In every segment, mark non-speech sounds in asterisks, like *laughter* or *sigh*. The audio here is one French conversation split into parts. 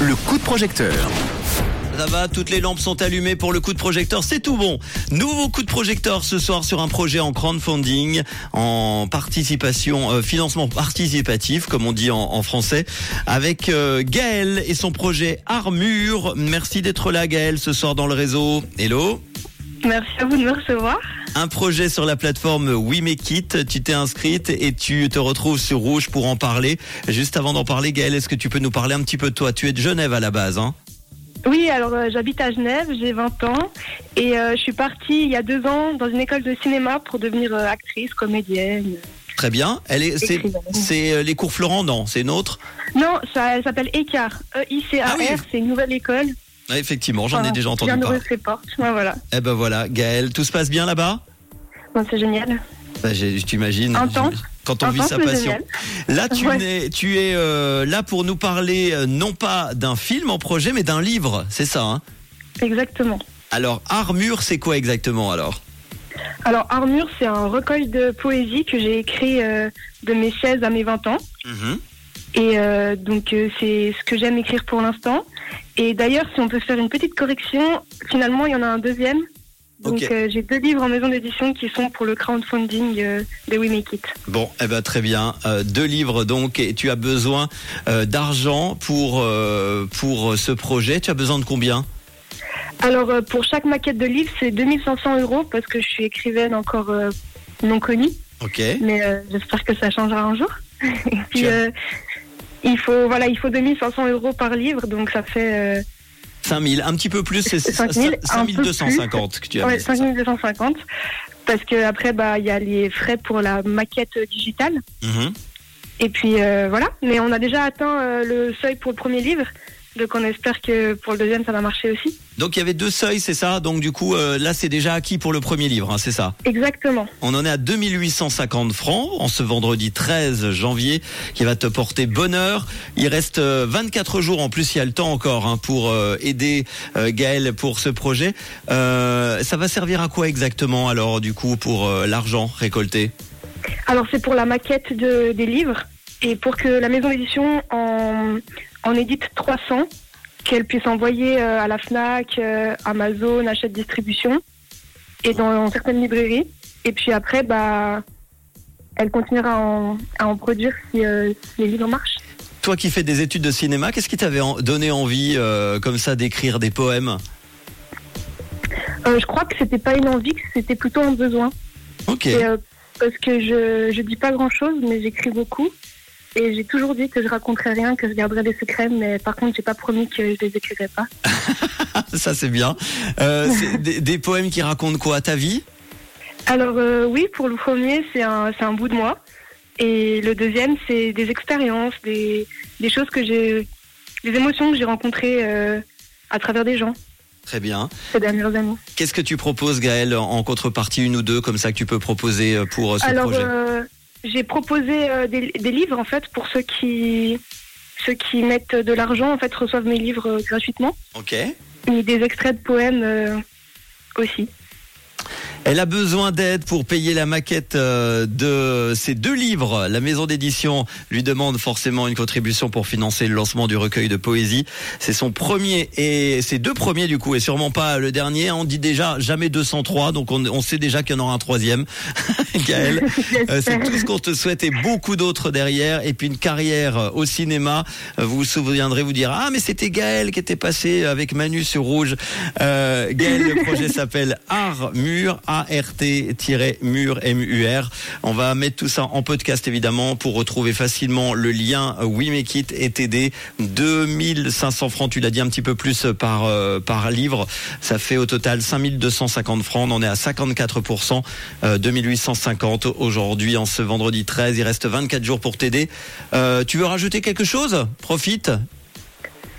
Le coup de projecteur. Ça va, toutes les lampes sont allumées pour le coup de projecteur, c'est tout bon. Nouveau coup de projecteur ce soir sur un projet en crowdfunding, en participation, euh, financement participatif, comme on dit en, en français, avec euh, Gaël et son projet Armure. Merci d'être là Gaël ce soir dans le réseau. Hello Merci à vous de me recevoir. un projet sur la plateforme We Make It. Tu t'es inscrite et tu te retrouves sur Rouge pour en parler. Juste avant d'en parler, Gaël, est-ce que tu peux nous parler un petit peu de toi? Tu es de Genève à la base, hein? Oui, alors euh, j'habite à Genève, j'ai 20 ans et euh, je suis partie il y a deux ans dans une école de cinéma pour devenir euh, actrice, comédienne. Très bien. Elle est, c'est, les cours Florent, non? C'est une autre? Non, ça elle s'appelle ECAR, E-I-C-A-R, Ah oui. c'est une nouvelle école. Ah, Effectivement, j'en ai déjà entendu parler. ses portes, Ouais, voilà. Eh ben voilà, Gaël, tout se passe bien là-bas? Bon, c'est génial. Bah, j'ai- Tu imagines Intense. quand on vit sa passion. génial. Là, tu, Ouais. n'es- tu es euh, là pour nous parler euh, non pas d'un film en projet, mais d'un livre, c'est ça. Hein? Exactement. alors, Armure, c'est quoi exactement alors? Alors Armure, c'est un recueil de poésie que j'ai écrit euh, de mes 16 à mes 20 ans. Mhm. Et euh, donc euh, c'est ce que j'aime écrire pour l'instant. Et d'ailleurs, si on peut faire une petite correction, finalement il y en a un deuxième. Donc euh, j'ai deux livres en maison d'édition qui sont pour le crowdfunding euh, de We Make It. Bon, eh ben très bien. Euh, deux livres donc, et tu as besoin euh, d'argent pour pour ce projet. Tu as besoin de combien? Alors pour chaque maquette de livre, c'est 2500 euros parce que je suis écrivaine encore non connue, Ok. mais j'espère que ça changera un jour. *laughs* Et puis il faut voilà, il faut 2500 euros par livre, donc ça fait euh, 5000, un petit peu plus, c'est 5000, un peu 5250 que tu as Ouais, mis. 5250. Parce que après, bah, il y a les frais pour la maquette digitale. Mhm. Et puis euh, voilà. Mais on a déjà atteint euh, le seuil pour le premier livre. Donc on espère que pour le deuxième, ça va marcher aussi. Donc il y avait deux seuils, c'est ça? Donc du coup, euh, là c'est déjà acquis pour le premier livre, hein, c'est ça? Exactement. On en est à 2850 francs en ce vendredi 13 janvier qui va te porter bonheur. Il reste euh, 24 jours en plus, il y a le temps encore hein, pour euh, aider euh, Gaël pour ce projet. Euh, ça va servir à quoi exactement alors du coup pour euh, l'argent récolté? Alors c'est pour la maquette de, des livres. Et pour que la maison d'édition en, en édite 300, qu'elle puisse envoyer euh, à la FNAC, euh, Amazon, Hachette Distribution et dans, certaines librairies. Et puis après, bah, elle continuera à en, à en produire si, euh, si les livres marchent. Toi qui fais des études de cinéma, qu'est-ce qui t'avait donné envie euh, comme ça d'écrire des poèmes? Euh, je crois que c'était pas une envie, que c'était plutôt un besoin. Ok. Et, parce que je, je dis pas grand chose, mais j'écris beaucoup. Et j'ai toujours dit que je raconterais rien, que je garderais des secrets, mais par contre, j'ai pas promis que je les écrirais pas. *laughs* Ça c'est bien. Euh, c'est *laughs* des, des poèmes qui racontent quoi Ta vie? Alors euh, oui, pour le premier, c'est un, c'est un bout de moi. Et le deuxième, c'est des expériences, des, des choses que j'ai, des émotions que j'ai rencontrées euh, à travers des gens Très bien. ces dernières années. Qu'est-ce que tu proposes Gaël en contrepartie une ou deux comme ça que tu peux proposer pour ce Alors, projet? J'ai proposé euh, des, des livres en fait pour ceux qui ceux qui mettent de l'argent en fait reçoivent mes livres euh, gratuitement Ok. et des extraits de poèmes euh, aussi. Elle a besoin d'aide pour payer la maquette euh, de ces deux livres. La maison d'édition lui demande forcément une contribution pour financer le lancement du recueil de poésie. C'est son premier et ses deux premiers du coup et sûrement pas le dernier. On dit déjà jamais 203 donc on, on sait déjà qu'il y en aura un troisième. *laughs* Gaël, *laughs* euh, c'est tout ce qu'on te souhaite et beaucoup d'autres derrière et puis une carrière euh, au cinéma. Vous vous souviendrez vous dire ah mais c'était Gaël qui était passé avec Manu sur Rouge. Euh, Gaël, le projet *laughs* s'appelle Art Mur A-R-T-Mur M-U-R. On va mettre tout ça en podcast évidemment pour retrouver facilement le lien euh, We Make It et t'aider 2500 francs. Tu l'as dit un petit peu plus par euh, par livre. Ça fait au total 5250 francs. On en est à 54%. Euh, 2850 aujourd'hui en ce vendredi 13. Il reste 24 jours pour t'aider. Euh, tu veux rajouter quelque chose? Profite.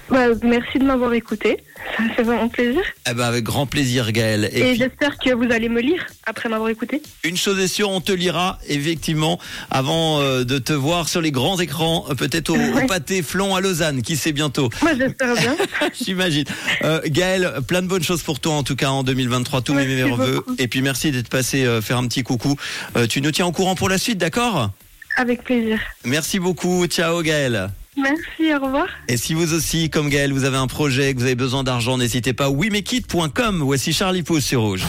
Bah, merci de m'avoir écouté, ça fait vraiment plaisir. Eh ben avec grand plaisir Gaël. Et, Et, puis, j'espère que vous allez me lire après m'avoir écouté. une chose est sûre, on te lira effectivement avant euh, de te voir sur les grands écrans, euh, peut-être au, pâté Flon à Lausanne, qui sait bientôt. Moi j'espère bien. *laughs* J'imagine. Euh, Gaël, plein de bonnes choses pour toi en tout cas en 2023. Tous mes meilleurs vœux. Et puis merci d'être passé euh, faire un petit coucou. Tu nous tiens au courant pour la suite, d'accord? Avec plaisir. Merci beaucoup. Ciao Gaël. Merci, au revoir. Et si vous aussi, comme Gaël, vous avez un projet, que vous avez besoin d'argent, n'hésitez pas. WeMakeIt.com. Voici Charlie Pouce sur Rouge.